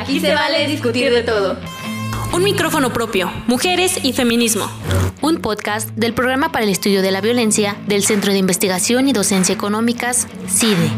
Aquí se vale discutir de todo. Un micrófono propio, mujeres y feminismo. Un podcast del programa para el estudio de la violencia del Centro de Investigación y Docencia Económicas, CIDE.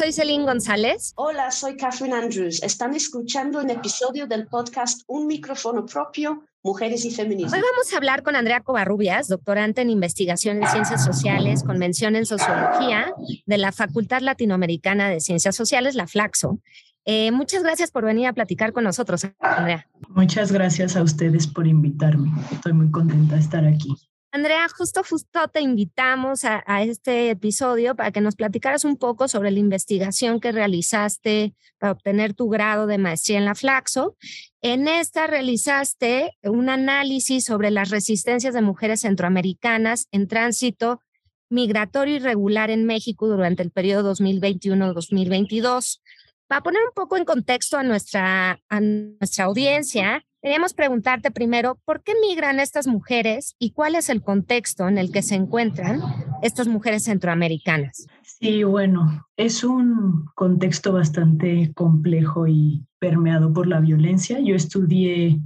Soy Celine González. Hola, soy Catherine Andrews. Están escuchando un episodio del podcast Un micrófono propio, Mujeres y Feminismo. Hoy vamos a hablar con Andrea Covarrubias, doctorante en investigación en ciencias sociales, con mención en sociología de la Facultad Latinoamericana de Ciencias Sociales, la FLAXO. Eh, muchas gracias por venir a platicar con nosotros, Andrea. Muchas gracias a ustedes por invitarme. Estoy muy contenta de estar aquí. Andrea, justo, justo te invitamos a, a, este episodio para que nos platicaras un poco sobre la investigación que realizaste para obtener tu grado de maestría en la Flaxo. En esta realizaste un análisis sobre las resistencias de mujeres centroamericanas en tránsito migratorio irregular en México durante el periodo 2021-2022. Para poner un poco en contexto a nuestra, a nuestra audiencia, Queríamos preguntarte primero, ¿por qué migran estas mujeres y cuál es el contexto en el que se encuentran estas mujeres centroamericanas? Sí, bueno, es un contexto bastante complejo y permeado por la violencia. Yo estudié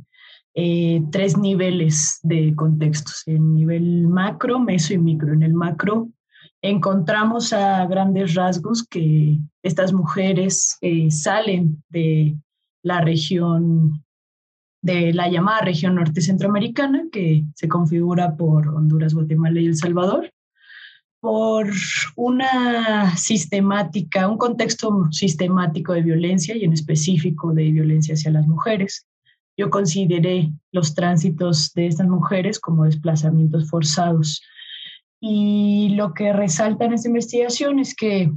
eh, tres niveles de contextos, en nivel macro, meso y micro. En el macro encontramos a grandes rasgos que estas mujeres eh, salen de la región de la llamada región norte centroamericana, que se configura por Honduras, Guatemala y El Salvador, por una sistemática, un contexto sistemático de violencia y en específico de violencia hacia las mujeres. Yo consideré los tránsitos de estas mujeres como desplazamientos forzados. Y lo que resalta en esta investigación es que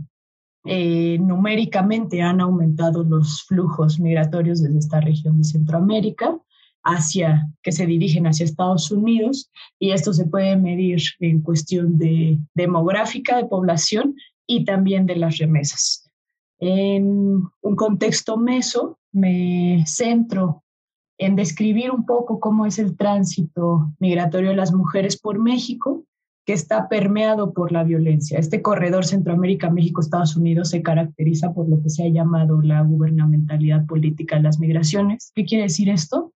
eh, numéricamente han aumentado los flujos migratorios desde esta región de Centroamérica hacia que se dirigen hacia Estados Unidos y esto se puede medir en cuestión de demográfica de población y también de las remesas. En un contexto meso me centro en describir un poco cómo es el tránsito migratorio de las mujeres por México que está permeado por la violencia. Este corredor Centroamérica, México, Estados Unidos se caracteriza por lo que se ha llamado la gubernamentalidad política de las migraciones. ¿Qué quiere decir esto?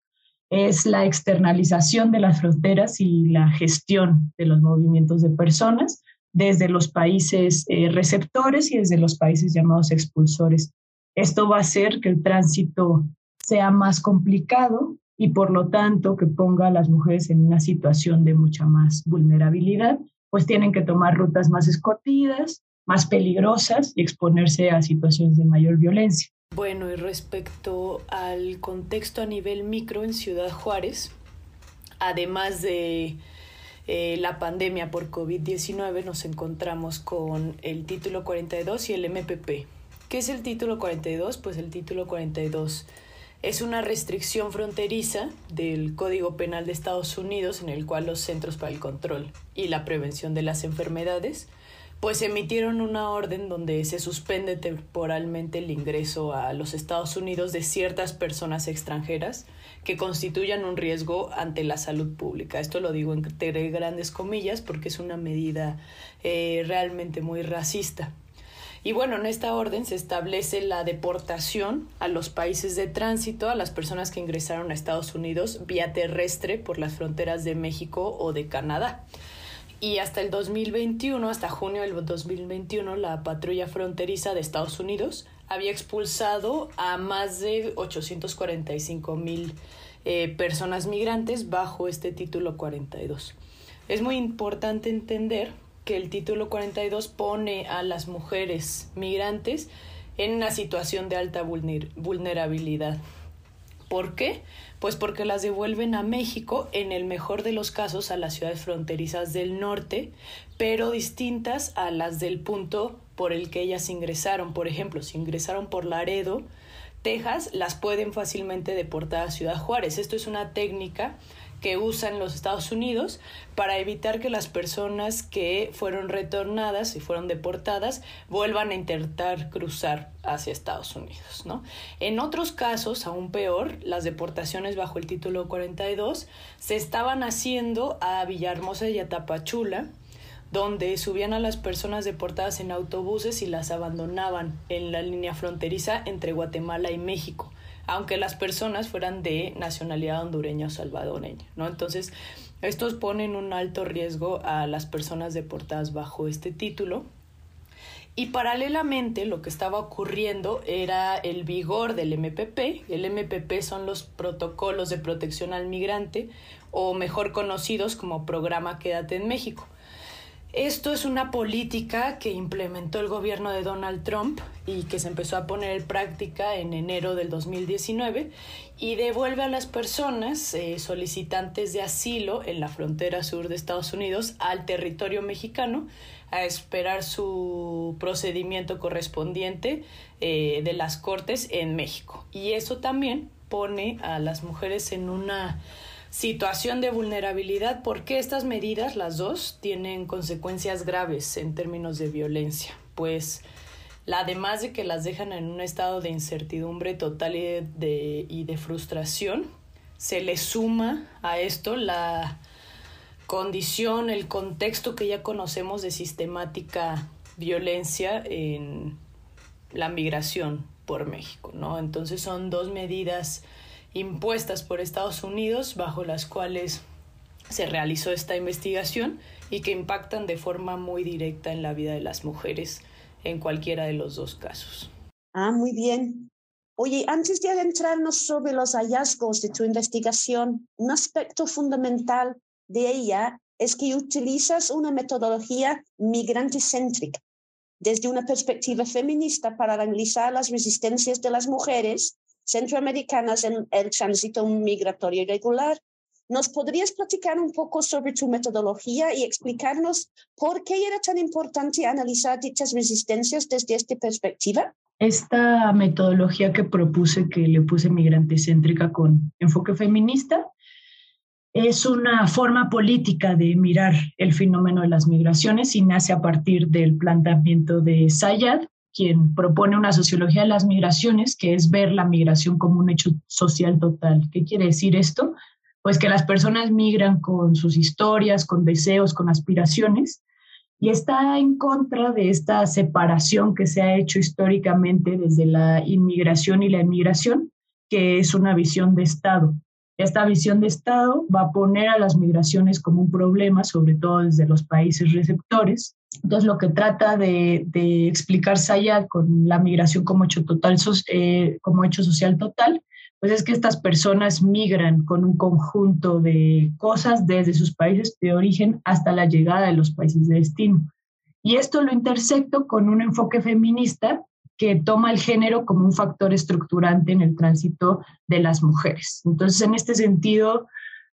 Es la externalización de las fronteras y la gestión de los movimientos de personas desde los países eh, receptores y desde los países llamados expulsores. Esto va a hacer que el tránsito sea más complicado y por lo tanto que ponga a las mujeres en una situación de mucha más vulnerabilidad, pues tienen que tomar rutas más escotidas, más peligrosas y exponerse a situaciones de mayor violencia. Bueno, y respecto al contexto a nivel micro en Ciudad Juárez, además de eh, la pandemia por COVID-19, nos encontramos con el título 42 y el MPP. ¿Qué es el título 42? Pues el título 42 es una restricción fronteriza del Código Penal de Estados Unidos en el cual los Centros para el Control y la Prevención de las Enfermedades pues emitieron una orden donde se suspende temporalmente el ingreso a los Estados Unidos de ciertas personas extranjeras que constituyan un riesgo ante la salud pública. Esto lo digo entre grandes comillas porque es una medida eh, realmente muy racista. Y bueno, en esta orden se establece la deportación a los países de tránsito, a las personas que ingresaron a Estados Unidos vía terrestre por las fronteras de México o de Canadá. Y hasta el 2021, hasta junio del 2021, la patrulla fronteriza de Estados Unidos había expulsado a más de 845 mil eh, personas migrantes bajo este título 42. Es muy importante entender que el título 42 pone a las mujeres migrantes en una situación de alta vulnerabilidad. ¿Por qué? Pues porque las devuelven a México, en el mejor de los casos a las ciudades fronterizas del norte, pero distintas a las del punto por el que ellas ingresaron. Por ejemplo, si ingresaron por Laredo, Texas, las pueden fácilmente deportar a Ciudad Juárez. Esto es una técnica que usan los Estados Unidos para evitar que las personas que fueron retornadas y fueron deportadas vuelvan a intentar cruzar hacia Estados Unidos, ¿no? En otros casos, aún peor, las deportaciones bajo el título 42 se estaban haciendo a Villahermosa y a Tapachula, donde subían a las personas deportadas en autobuses y las abandonaban en la línea fronteriza entre Guatemala y México, aunque las personas fueran de nacionalidad hondureña o salvadoreña, ¿no? Entonces, estos ponen un alto riesgo a las personas deportadas bajo este título. Y paralelamente lo que estaba ocurriendo era el vigor del MPP. El MPP son los protocolos de protección al migrante o mejor conocidos como programa Quédate en México. Esto es una política que implementó el gobierno de Donald Trump y que se empezó a poner en práctica en enero del 2019 y devuelve a las personas eh, solicitantes de asilo en la frontera sur de Estados Unidos al territorio mexicano a esperar su procedimiento correspondiente eh, de las cortes en México. Y eso también pone a las mujeres en una situación de vulnerabilidad porque estas medidas, las dos, tienen consecuencias graves en términos de violencia, pues además de que las dejan en un estado de incertidumbre total y de, y de frustración, se le suma a esto la condición, el contexto que ya conocemos de sistemática violencia en la migración por México, ¿no? Entonces son dos medidas impuestas por Estados Unidos bajo las cuales se realizó esta investigación y que impactan de forma muy directa en la vida de las mujeres en cualquiera de los dos casos. Ah, muy bien. Oye, antes de adentrarnos sobre los hallazgos de tu investigación, un aspecto fundamental de ella es que utilizas una metodología migrante céntrica desde una perspectiva feminista para analizar las resistencias de las mujeres centroamericanas en el tránsito migratorio irregular. ¿Nos podrías platicar un poco sobre tu metodología y explicarnos por qué era tan importante analizar dichas resistencias desde esta perspectiva? Esta metodología que propuse, que le puse migrante céntrica con enfoque feminista, es una forma política de mirar el fenómeno de las migraciones y nace a partir del planteamiento de Sayad, quien propone una sociología de las migraciones, que es ver la migración como un hecho social total. ¿Qué quiere decir esto? Pues que las personas migran con sus historias, con deseos, con aspiraciones, y está en contra de esta separación que se ha hecho históricamente desde la inmigración y la emigración, que es una visión de Estado. Esta visión de Estado va a poner a las migraciones como un problema, sobre todo desde los países receptores. Entonces, lo que trata de, explicar Sayad con la migración como hecho, total, eh, como hecho social total, pues es que estas personas migran con un conjunto de cosas desde sus países de origen hasta la llegada de los países de destino. Y esto lo intersecto con un enfoque feminista que toma el género como un factor estructurante en el tránsito de las mujeres. Entonces, en este sentido,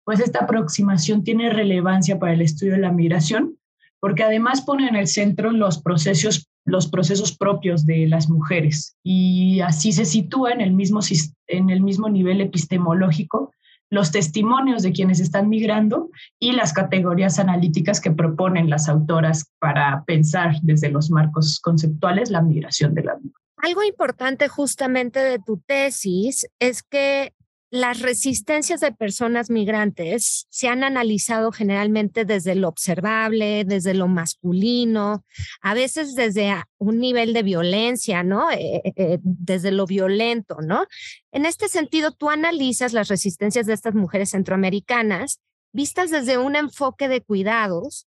pues esta aproximación tiene relevancia para el estudio de la migración, porque además pone en el centro los procesos, los procesos propios de las mujeres y así se sitúa en el mismo, en el mismo nivel epistemológico los testimonios de quienes están migrando y las categorías analíticas que proponen las autoras para pensar desde los marcos conceptuales la migración de la vida. Algo importante justamente de tu tesis es que las resistencias de personas migrantes se han analizado generalmente desde lo observable, desde lo masculino, a veces desde un nivel de violencia, ¿no? Eh, eh, eh, desde lo violento, ¿no? En este sentido, tú analizas las resistencias de estas mujeres centroamericanas vistas desde un enfoque de cuidados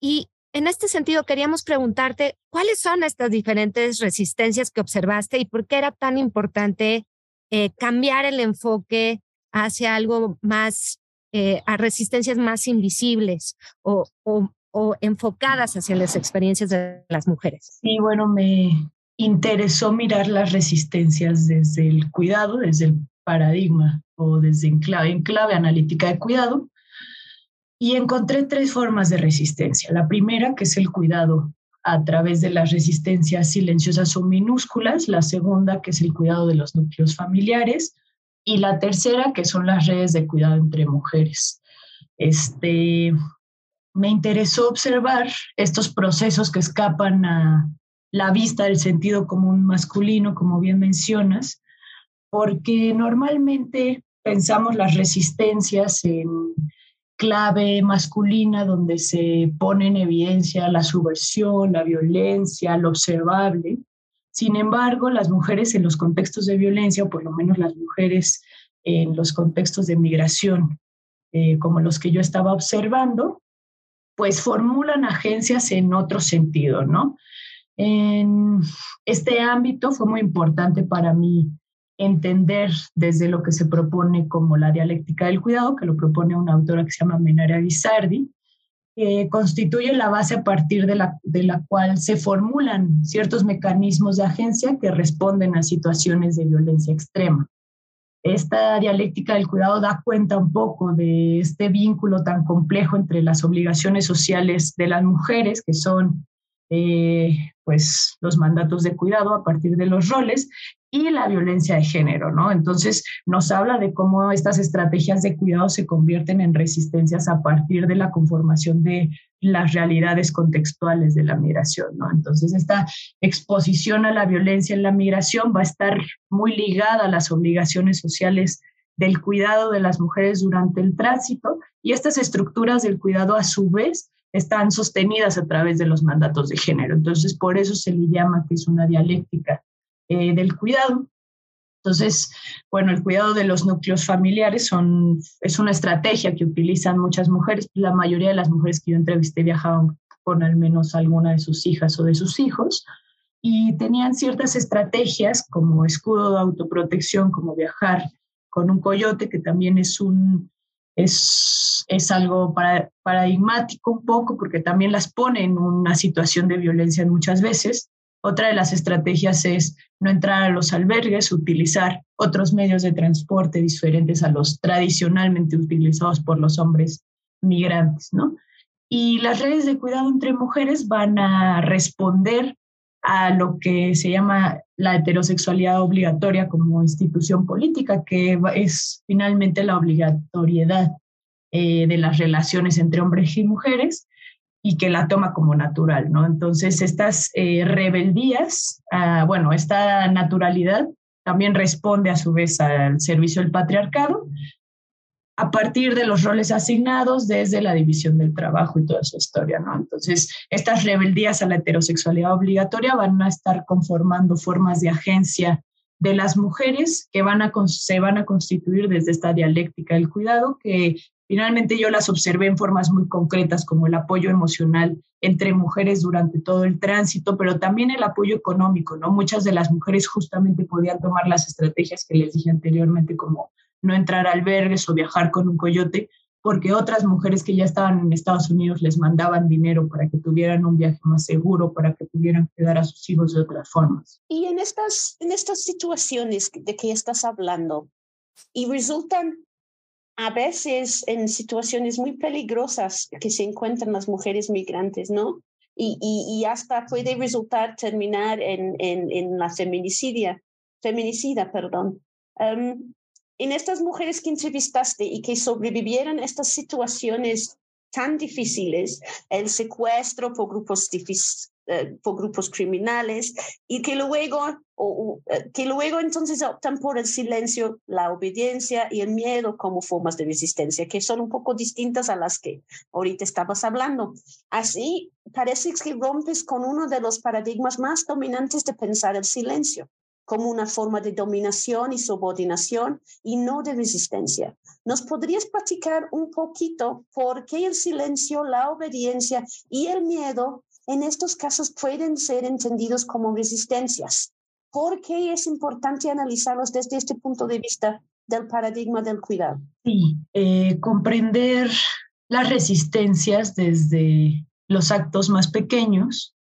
y en este sentido queríamos preguntarte cuáles son estas diferentes resistencias que observaste y por qué era tan importante eh, cambiar el enfoque hacia algo más, eh, a resistencias más invisibles o, o, enfocadas hacia las experiencias de las mujeres. Sí, bueno, me interesó mirar las resistencias desde el cuidado, desde el paradigma o desde en clave, en clave analítica de cuidado. Y encontré tres formas de resistencia. La primera, que es el cuidado a través de las resistencias silenciosas o minúsculas, la segunda que es el cuidado de los núcleos familiares y la tercera que son las redes de cuidado entre mujeres. Este, me interesó observar estos procesos que escapan a la vista del sentido común masculino, como bien mencionas, porque normalmente pensamos las resistencias en clave masculina donde se pone en evidencia la subversión, la violencia, lo observable. Sin embargo, las mujeres en los contextos de violencia, o por lo menos las mujeres en los contextos de migración, eh, como los que yo estaba observando, pues formulan agencias en otro sentido, ¿no? En este ámbito fue muy importante para mí entender desde lo que se propone como la dialéctica del cuidado, que lo propone una autora que se llama Menara Guisardi, que constituye la base a partir de la, de la cual se formulan ciertos mecanismos de agencia que responden a situaciones de violencia extrema. Esta dialéctica del cuidado da cuenta un poco de este vínculo tan complejo entre las obligaciones sociales de las mujeres, que son eh, pues los mandatos de cuidado a partir de los roles y la violencia de género, ¿no? Entonces nos habla de cómo estas estrategias de cuidado se convierten en resistencias a partir de la conformación de las realidades contextuales de la migración, ¿no? Entonces esta exposición a la violencia en la migración va a estar muy ligada a las obligaciones sociales del cuidado de las mujeres durante el tránsito y estas estructuras del cuidado a su vez están sostenidas a través de los mandatos de género. Entonces, por eso se le llama que es una dialéctica eh, del cuidado. Entonces, bueno, el cuidado de los núcleos familiares son, es una estrategia que utilizan muchas mujeres. La mayoría de las mujeres que yo entrevisté viajaban con al menos alguna de sus hijas o de sus hijos y tenían ciertas estrategias como escudo de autoprotección, como viajar con un coyote, que también es un, es, es algo paradigmático un poco porque también las pone en una situación de violencia muchas veces. Otra de las estrategias es no entrar a los albergues, utilizar otros medios de transporte diferentes a los tradicionalmente utilizados por los hombres migrantes, ¿no? Y las redes de cuidado entre mujeres van a responder a lo que se llama la heterosexualidad obligatoria como institución política, que es finalmente la obligatoriedad eh, de las relaciones entre hombres y mujeres y que la toma como natural, ¿no? Entonces, estas eh, rebeldías, ah, bueno, esta naturalidad también responde a su vez al servicio del patriarcado a partir de los roles asignados desde la división del trabajo y toda esa historia, ¿no? Entonces, estas rebeldías a la heterosexualidad obligatoria van a estar conformando formas de agencia de las mujeres que van a, se van a constituir desde esta dialéctica del cuidado, que finalmente yo las observé en formas muy concretas, como el apoyo emocional entre mujeres durante todo el tránsito, pero también el apoyo económico, ¿no? Muchas de las mujeres justamente podían tomar las estrategias que les dije anteriormente, como no entrar a albergues o viajar con un coyote, porque otras mujeres que ya estaban en Estados Unidos les mandaban dinero para que tuvieran un viaje más seguro, para que pudieran cuidar a sus hijos de otras formas. Y en estas, en estas situaciones de que estás hablando, y resultan a veces en situaciones muy peligrosas que se encuentran las mujeres migrantes, ¿no? Y, y, hasta puede resultar terminar en, en, en la feminicidia, feminicida, perdón. Um, en estas mujeres que entrevistaste y que sobrevivieron estas situaciones tan difíciles, el secuestro por grupos, eh, por grupos criminales, y que luego, o, eh, que luego entonces optan por el silencio, la obediencia y el miedo como formas de resistencia, que son un poco distintas a las que ahorita estabas hablando. Así, parece que rompes con uno de los paradigmas más dominantes de pensar el silencio como una forma de dominación y subordinación y no de resistencia. ¿Nos podrías platicar un poquito por qué el silencio, la obediencia y el miedo en estos casos pueden ser entendidos como resistencias? ¿Por qué es importante analizarlos desde este punto de vista del paradigma del cuidado? Sí, eh, comprender las resistencias desde los actos más pequeños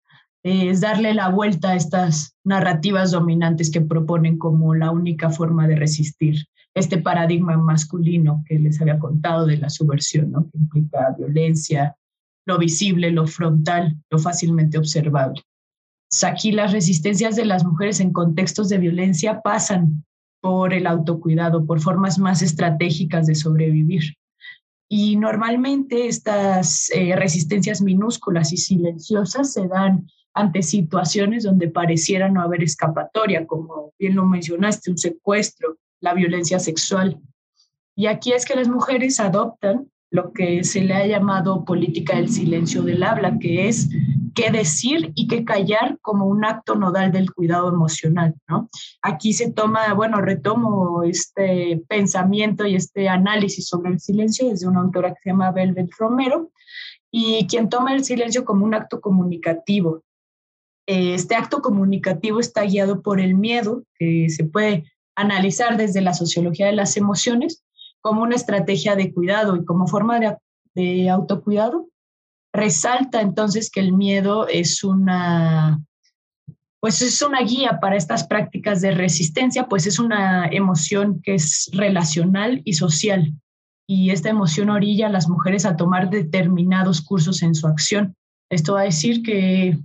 es darle la vuelta a estas narrativas dominantes que proponen como la única forma de resistir este paradigma masculino que les había contado de la subversión, ¿no? que implica violencia, lo visible, lo frontal, lo fácilmente observable. Aquí las resistencias de las mujeres en contextos de violencia pasan por el autocuidado, por formas más estratégicas de sobrevivir. Y normalmente estas eh, resistencias minúsculas y silenciosas se dan ante situaciones donde pareciera no haber escapatoria, como bien lo mencionaste, un secuestro, la violencia sexual. Y aquí es que las mujeres adoptan lo que se le ha llamado política del silencio del habla, que es qué decir y qué callar como un acto nodal del cuidado emocional. Aquí se toma, bueno, retomo este pensamiento y este análisis sobre el silencio desde una autora que se llama Velvet Romero, y quien toma el silencio como un acto comunicativo. Este acto comunicativo está guiado por el miedo, que se puede analizar desde la sociología de las emociones como una estrategia de cuidado y como forma de, autocuidado. Resalta entonces que el miedo es una, pues es una guía para estas prácticas de resistencia, pues es una emoción que es relacional y social. Y esta emoción orilla a las mujeres a tomar determinados cursos en su acción. Esto va a decir que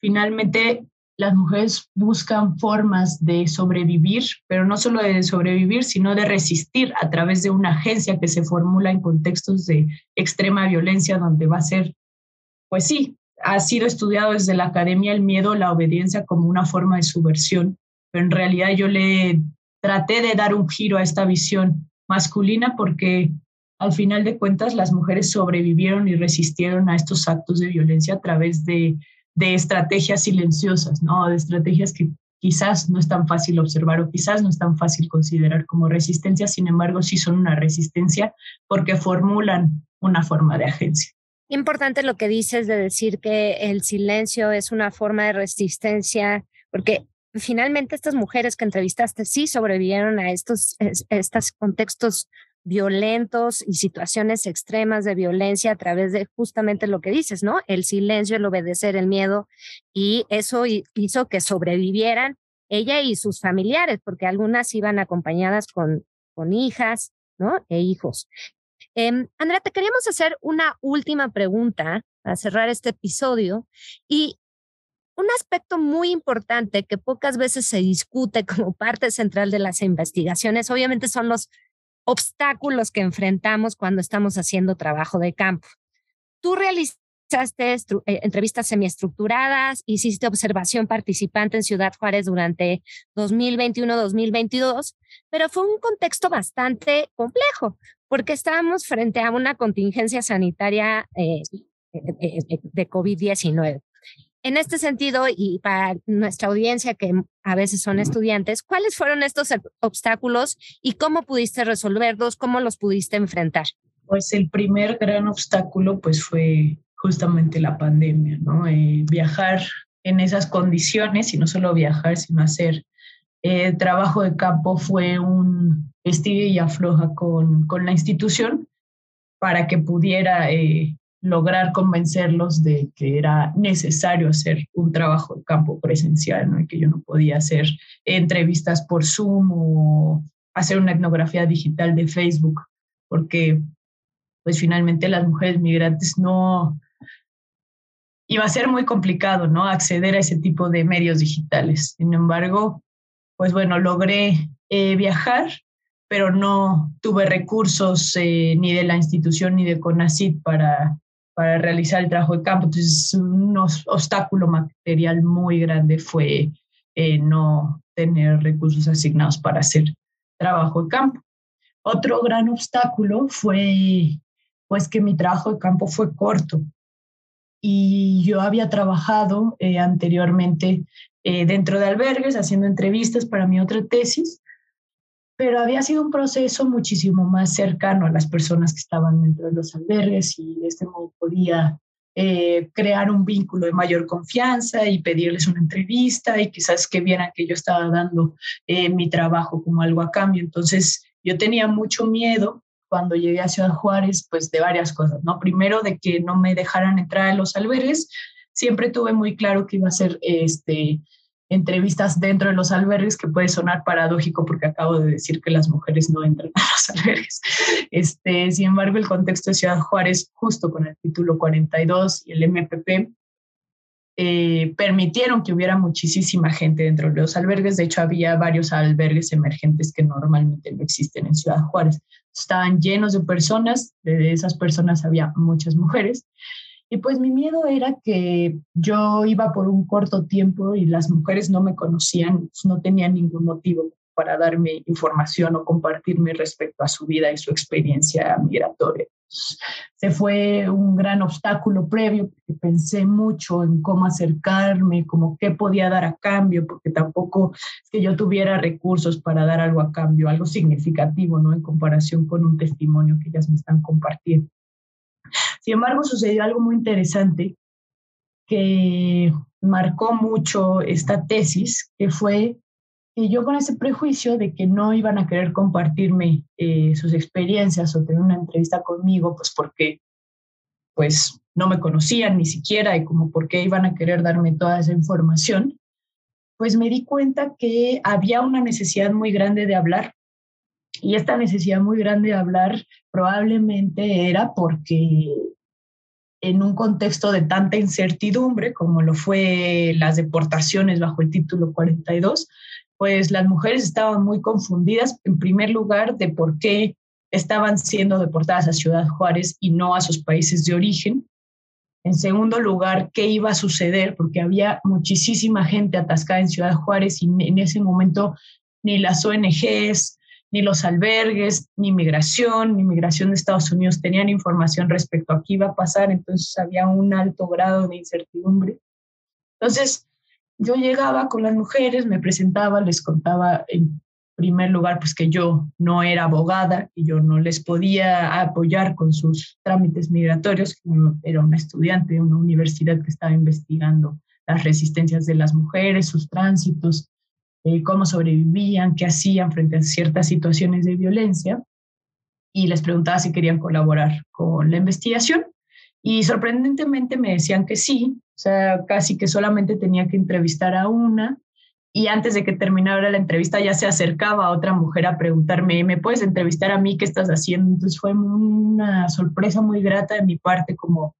finalmente las mujeres buscan formas de sobrevivir, pero no solo de sobrevivir, sino de resistir a través de una agencia que se formula en contextos de extrema violencia, donde va a ser, pues sí, ha sido estudiado desde la academia el miedo, la obediencia como una forma de subversión, pero en realidad yo le traté de dar un giro a esta visión masculina porque al final de cuentas las mujeres sobrevivieron y resistieron a estos actos de violencia a través de de estrategias silenciosas, ¿no? De estrategias que quizás no es tan fácil observar o quizás no es tan fácil considerar como resistencia, sin embargo sí son una resistencia porque formulan una forma de agencia. Importante lo que dices de decir que el silencio es una forma de resistencia, porque finalmente estas mujeres que entrevistaste sí sobrevivieron a estos, estos contextos violentos y situaciones extremas de violencia a través de justamente lo que dices, ¿no? El silencio, el obedecer, el miedo, y eso hizo que sobrevivieran ella y sus familiares, porque algunas iban acompañadas con, con hijas, ¿no? E hijos. Eh, Andrea, te queríamos hacer una última pregunta para cerrar este episodio y un aspecto muy importante que pocas veces se discute como parte central de las investigaciones, obviamente son los obstáculos que enfrentamos cuando estamos haciendo trabajo de campo. Tú realizaste eh, entrevistas semiestructuradas, hiciste observación participante en Ciudad Juárez durante 2021-2022, pero fue un contexto bastante complejo porque estábamos frente a una contingencia sanitaria eh, eh, de COVID-19. En este sentido, y para nuestra audiencia que a veces son estudiantes, ¿cuáles fueron estos obstáculos y cómo pudiste resolverlos? ¿Cómo los pudiste enfrentar? Pues el primer gran obstáculo pues fue justamente la pandemia, ¿no? Eh, viajar en esas condiciones y no solo viajar, sino hacer eh, trabajo de campo fue un estilo y afloja con, con la institución para que pudiera eh, lograr convencerlos de que era necesario hacer un trabajo de campo presencial, ¿no? que yo no podía hacer entrevistas por Zoom o hacer una etnografía digital de Facebook, porque pues finalmente las mujeres migrantes no iba a ser muy complicado, ¿no? Acceder a ese tipo de medios digitales. Sin embargo, pues bueno, logré eh, viajar, pero no tuve recursos eh, ni de la institución ni de CONACIT para para realizar el trabajo de campo. Entonces, un obstáculo material muy grande fue eh, no tener recursos asignados para hacer trabajo de campo. Otro gran obstáculo fue pues que mi trabajo de campo fue corto y yo había trabajado eh, anteriormente eh, dentro de albergues haciendo entrevistas para mi otra tesis pero había sido un proceso muchísimo más cercano a las personas que estaban dentro de los albergues y de este modo podía eh, crear un vínculo de mayor confianza y pedirles una entrevista y quizás que vieran que yo estaba dando eh, mi trabajo como algo a cambio. Entonces yo tenía mucho miedo cuando llegué a Ciudad Juárez, pues de varias cosas, ¿no? Primero de que no me dejaran entrar a los albergues. Siempre tuve muy claro que iba a ser este, entrevistas dentro de los albergues, que puede sonar paradójico porque acabo de decir que las mujeres no entran a los albergues. Este, sin embargo, el contexto de Ciudad Juárez, justo con el título 42 y el MPP, eh, permitieron que hubiera muchísima gente dentro de los albergues. De hecho, había varios albergues emergentes que normalmente no existen en Ciudad Juárez. Estaban llenos de personas, de esas personas había muchas mujeres. Y pues mi miedo era que yo iba por un corto tiempo y las mujeres no me conocían, pues, no tenían ningún motivo para darme información o compartirme respecto a su vida y su experiencia migratoria. Se fue un gran obstáculo previo pensé mucho en cómo acercarme, como qué podía dar a cambio, porque tampoco es que yo tuviera recursos para dar algo a cambio, algo significativo, ¿no? En comparación con un testimonio que ellas me están compartiendo. Sin embargo, sucedió algo muy interesante que marcó mucho esta tesis, que fue que yo con ese prejuicio de que no iban a querer compartirme eh, sus experiencias o tener una entrevista conmigo, pues porque pues no me conocían ni siquiera y como por qué iban a querer darme toda esa información, pues me di cuenta que había una necesidad muy grande de hablar y esta necesidad muy grande de hablar probablemente era porque en un contexto de tanta incertidumbre como lo fue las deportaciones bajo el título 42, pues las mujeres estaban muy confundidas, en primer lugar, de por qué estaban siendo deportadas a Ciudad Juárez y no a sus países de origen. En segundo lugar, qué iba a suceder, porque había muchísima gente atascada en Ciudad Juárez y en ese momento ni las ONGs, ni los albergues, ni migración, ni migración de Estados Unidos tenían información respecto a qué iba a pasar, entonces había un alto grado de incertidumbre. Entonces, yo llegaba con las mujeres, me presentaba, les contaba en primer lugar, pues que yo no era abogada y yo no les podía apoyar con sus trámites migratorios, era una estudiante de una universidad que estaba investigando las resistencias de las mujeres, sus tránsitos, eh, cómo sobrevivían, qué hacían frente a ciertas situaciones de violencia y les preguntaba si querían colaborar con la investigación y sorprendentemente me decían que sí, o sea, casi que solamente tenía que entrevistar a una y antes de que terminara la entrevista ya se acercaba otra mujer a preguntarme, ¿me puedes entrevistar a mí? ¿Qué estás haciendo? Entonces fue una sorpresa muy grata de mi parte como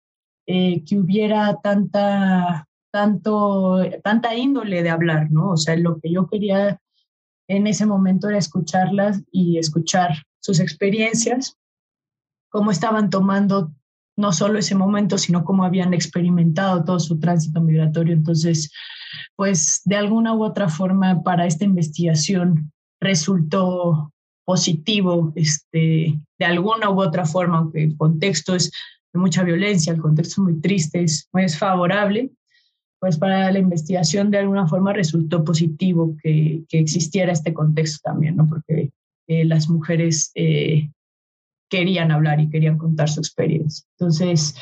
eh, que hubiera tanta tanto, tanta índole de hablar, ¿no? O sea, lo que yo quería en ese momento era escucharlas y escuchar sus experiencias, cómo estaban tomando no solo ese momento, sino cómo habían experimentado todo su tránsito migratorio. Entonces, pues de alguna u otra forma para esta investigación resultó positivo, este, de alguna u otra forma, aunque el contexto es de mucha violencia, el contexto es muy triste, es muy desfavorable, pues para la investigación de alguna forma resultó positivo que, existiera este contexto también, ¿no? Porque eh, las mujeres eh, querían hablar y querían contar su experiencia. Entonces,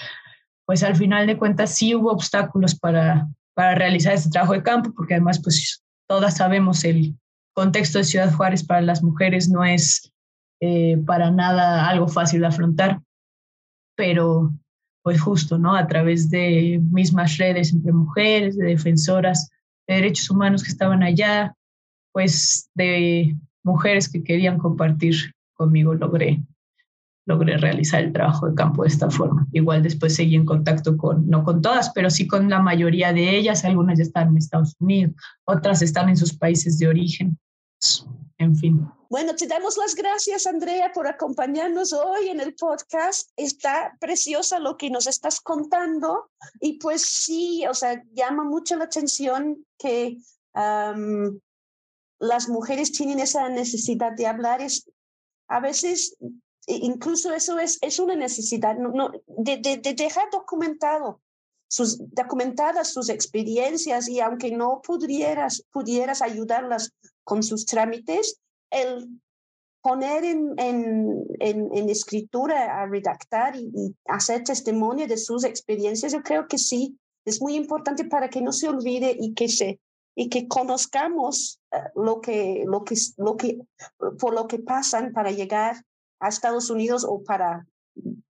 pues al final de cuentas sí hubo obstáculos para, para realizar este trabajo de campo, porque además, pues todas sabemos el contexto de Ciudad Juárez para las mujeres no es eh, para nada algo fácil de afrontar, pero pues justo, ¿no? A través de mismas redes entre mujeres, de defensoras de derechos humanos que estaban allá, pues de mujeres que querían compartir conmigo, logré, logré realizar el trabajo de campo de esta forma. Igual después seguí en contacto con, no con todas, pero sí con la mayoría de ellas. Algunas ya están en Estados Unidos, otras están en sus países de origen. En fin. Bueno, te damos las gracias, Andrea, por acompañarnos hoy en el podcast. Está preciosa lo que nos estás contando y pues sí, o sea, llama mucho la atención que las mujeres tienen esa necesidad de hablar. Es, a veces, incluso eso es, es una necesidad de, de, dejar documentado sus, documentadas sus experiencias y aunque no pudieras, pudieras ayudarlas con sus trámites, el poner en, en, en, escritura, a redactar y, hacer testimonio de sus experiencias, yo creo que sí, es muy importante para que no se olvide y que se y que conozcamos eh, lo que lo que lo que por lo que pasan para llegar a Estados Unidos o para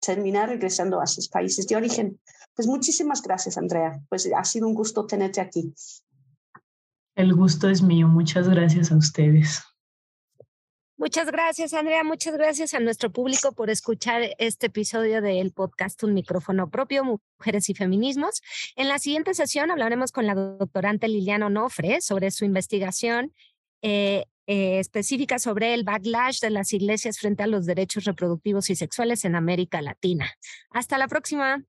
terminar regresando a sus países de origen. Pues muchísimas gracias, Andrea. Pues ha sido un gusto tenerte aquí. El gusto es mío. Muchas gracias a ustedes. Muchas gracias, Andrea. Muchas gracias a nuestro público por escuchar este episodio del podcast Un micrófono propio, Mujeres y Feminismos. En la siguiente sesión hablaremos con la doctorante Liliana Onofre sobre su investigación eh, eh, específica sobre el backlash de las iglesias frente a los derechos reproductivos y sexuales en América Latina. Hasta la próxima.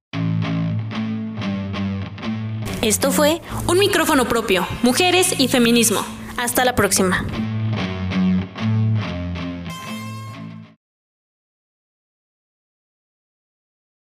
Esto fue Un micrófono propio, Mujeres y Feminismo. Hasta la próxima.